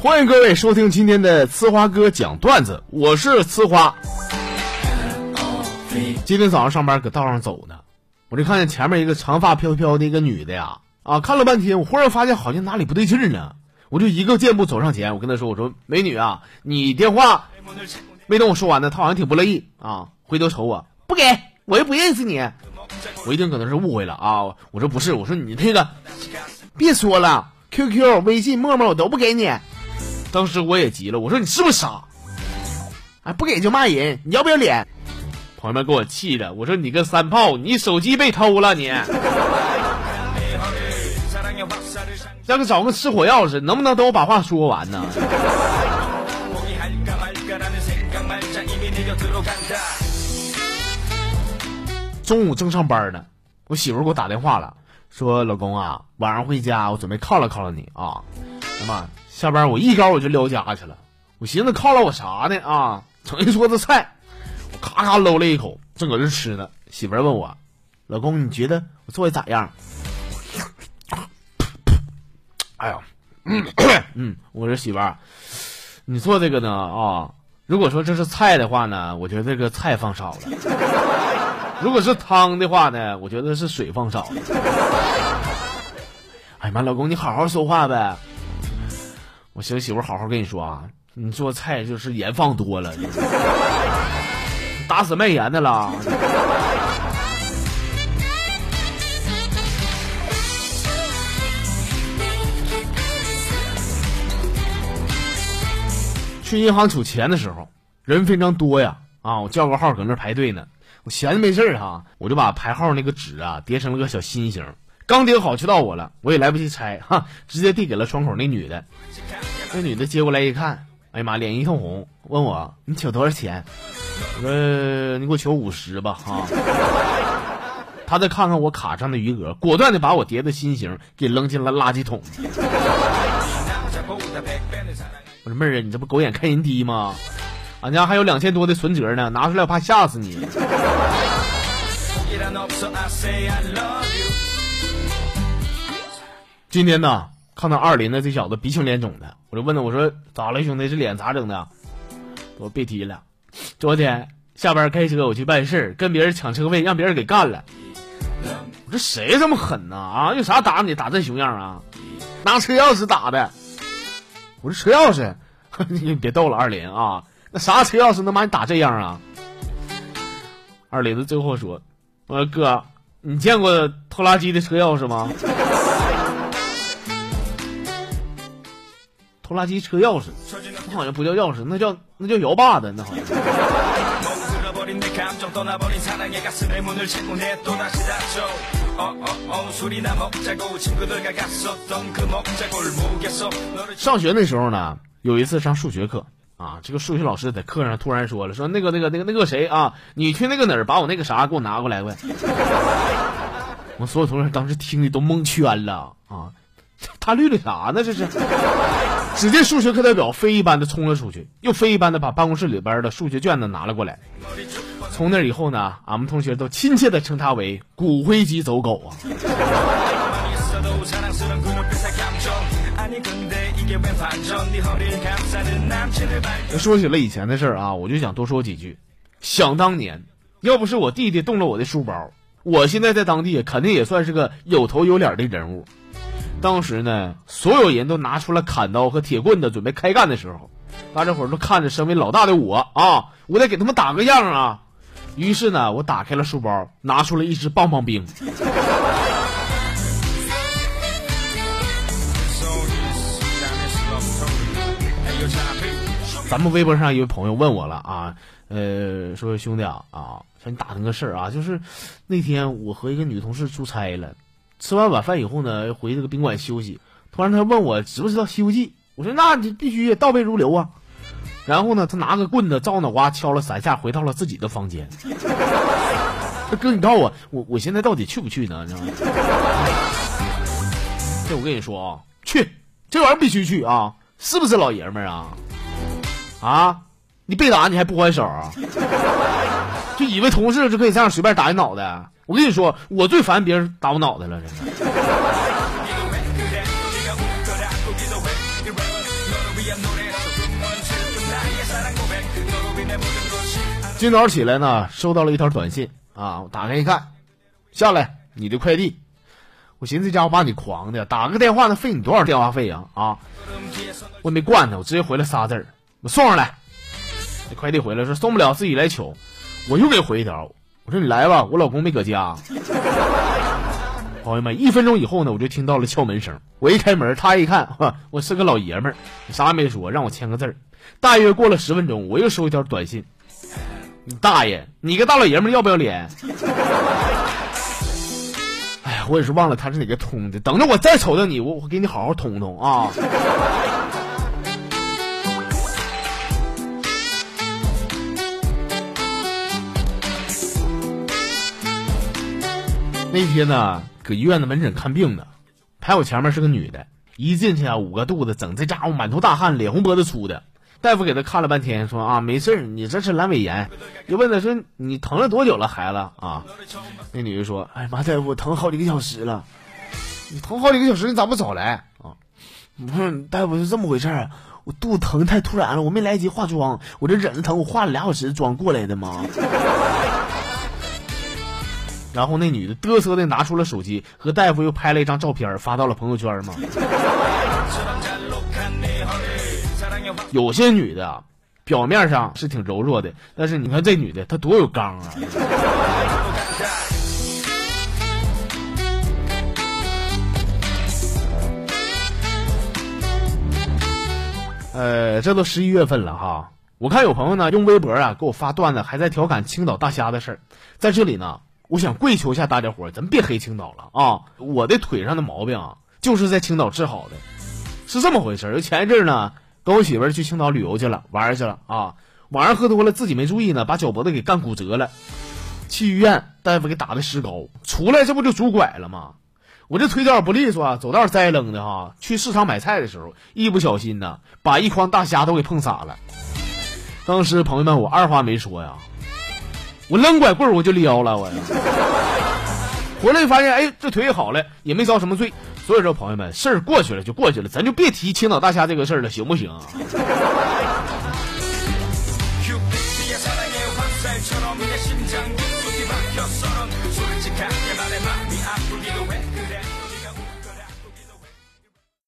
欢迎各位收听今天的呲花哥讲段子，我是呲花。今天早上上班搁道上走呢，我就看见前面一个长发飘飘的一个女的呀，啊，看了半天，我忽然发现好像哪里不对劲儿呢，我就一个箭步走上前，我跟她说：“我说美女啊，你电话。”没等我说完呢，她好像挺不乐意啊，回头瞅我，不给我又不认识你，我一定可能是误会了啊，我说不是，我说你那个，别说了，QQ、微信、陌陌我都不给你。当时我也急了，我说你是不是傻？哎，不给就骂人，你要不要脸？朋友们给我气的，我说你个三炮，你手机被偷了你！让个找个吃火钥匙，能不能等我把话说完呢？中午正上班呢，我媳妇给我打电话了，说老公啊，晚上回家我准备犒劳犒劳你啊。哎妈，下班我一高我就撩家去了，我寻思犒劳我啥呢啊？整一桌子菜，我咔咔搂了一口，正搁这吃呢。媳妇问我，老公你觉得我做的咋样？哎呀，嗯 嗯，我说媳妇儿，你做这个呢啊？如果说这是菜的话呢，我觉得这个菜放少了。如果是汤的话呢，我觉得是水放少了。哎呀妈，老公你好好说话呗！我行媳妇好好跟你说啊，你做菜就是盐放多了，打死卖盐的了。去银行取钱的时候，人非常多呀！啊，我叫个号搁那排队呢。我闲着没事儿哈，我就把排号那个纸啊叠成了个小心形，刚叠好就到我了，我也来不及拆哈，直接递给了窗口那女的。那女的接过来一看，哎呀妈，脸一通红，问我你取多少钱？我说你给我取五十吧哈。她再看看我卡上的余额，果断的把我叠的心形给扔进了垃圾桶。我说妹儿啊，你这不狗眼看人低吗？俺家还有两千多的存折呢，拿出来我怕吓死你。今天呢，看到二林的这小子鼻青脸肿的，我就问他，我说咋了兄弟，这脸咋整的？我别提了，昨天下班开车我去办事跟别人抢车位，让别人给干了。我说谁这么狠呢？啊，用啥打你？打这熊样啊？拿车钥匙打的。我说车钥匙，你别逗了，二林啊。那啥车钥匙能把你打这样啊？二林子最后说：“我说哥，你见过拖拉机的车钥匙吗？拖拉机车钥匙，那好像不叫钥匙，那叫那叫摇把子，那好像。”上学那时候呢，有一次上数学课。啊，这个数学老师在课上突然说了，说那个那个那个那个谁啊，你去那个哪儿把我那个啥给我拿过来呗。我所有同学当时听的都蒙圈了啊，他绿的啥呢？这是。只见数学课代表飞一般的冲了出去，又飞一般的把办公室里边的数学卷子拿了过来。从那以后呢，俺们同学都亲切的称他为骨灰级走狗啊。说起了以前的事儿啊，我就想多说几句。想当年，要不是我弟弟动了我的书包，我现在在当地肯定也算是个有头有脸的人物。当时呢，所有人都拿出了砍刀和铁棍子准备开干的时候，大家伙都看着身为老大的我啊，我得给他们打个样啊。于是呢，我打开了书包，拿出了一支棒棒冰。咱们微博上一位朋友问我了啊，呃，说兄弟啊啊，向你打听个事儿啊，就是那天我和一个女同事出差了，吃完晚饭以后呢，回这个宾馆休息，突然他问我知不知道《西游记》，我说那你必须倒背如流啊。然后呢，他拿个棍子照脑瓜敲了三下，回到了自己的房间。哥，你告诉我，我我现在到底去不去呢？这我跟你说啊，去，这玩意儿必须去啊，是不是老爷们儿啊？啊！你被打你还不还手啊？就以为同事就可以这样随便打你脑袋？我跟你说，我最烦别人打我脑袋了，真的。今早起来呢，收到了一条短信啊，我打开一看，下来你的快递。我寻思这家伙把你狂的，打个电话能费你多少电话费啊啊！我也没惯他，我直接回了仨字儿，我送上来。这快递回来说送不了，自己来取。我又给回一条，我说你来吧，我老公没搁家。朋友们，一分钟以后呢，我就听到了敲门声。我一开门，他一看，我是个老爷们儿，啥也没说，让我签个字儿。大约过了十分钟，我又收一条短信。你大爷，你个大老爷们儿要不要脸？哎呀，我也是忘了他是哪个通的。等着我再瞅着你，我我给你好好通通啊！那天呢，搁医院的门诊看病呢，排我前面是个女的，一进去啊，捂个肚子，整这家伙满头大汗，脸红脖子粗的。大夫给他看了半天，说啊，没事你这是阑尾炎。就问他说，你疼了多久了，孩子啊？那女的说，哎妈，大夫，疼好几个小时了。你疼好几个小时，你咋不早来啊？不是，大夫是这么回事儿，我肚子疼太突然了，我没来得及化妆，我这忍着疼，我化了俩小时妆过来的嘛。然后那女的嘚瑟的拿出了手机，和大夫又拍了一张照片，发到了朋友圈嘛。有些女的，表面上是挺柔弱的，但是你看这女的，她多有刚啊！呃，这都十一月份了哈，我看有朋友呢用微博啊给我发段子，还在调侃青岛大虾的事儿，在这里呢，我想跪求一下大家伙，咱别黑青岛了啊！我的腿上的毛病啊，就是在青岛治好的，是这么回事儿。前一阵呢。跟我媳妇儿去青岛旅游去了，玩去了啊！晚上喝多了，自己没注意呢，把脚脖子给干骨折了，去医院，大夫给打的石膏，出来这不就拄拐了吗？我这腿脚不利索啊，走道栽楞的哈。去市场买菜的时候，一不小心呢，把一筐大虾都给碰洒了。当时朋友们，我二话没说呀，我扔拐棍我就撩了我。回来就发现，哎，这腿好了，也没遭什么罪。所以说，朋友们，事儿过去了就过去了，咱就别提青岛大虾这个事儿了，行不行？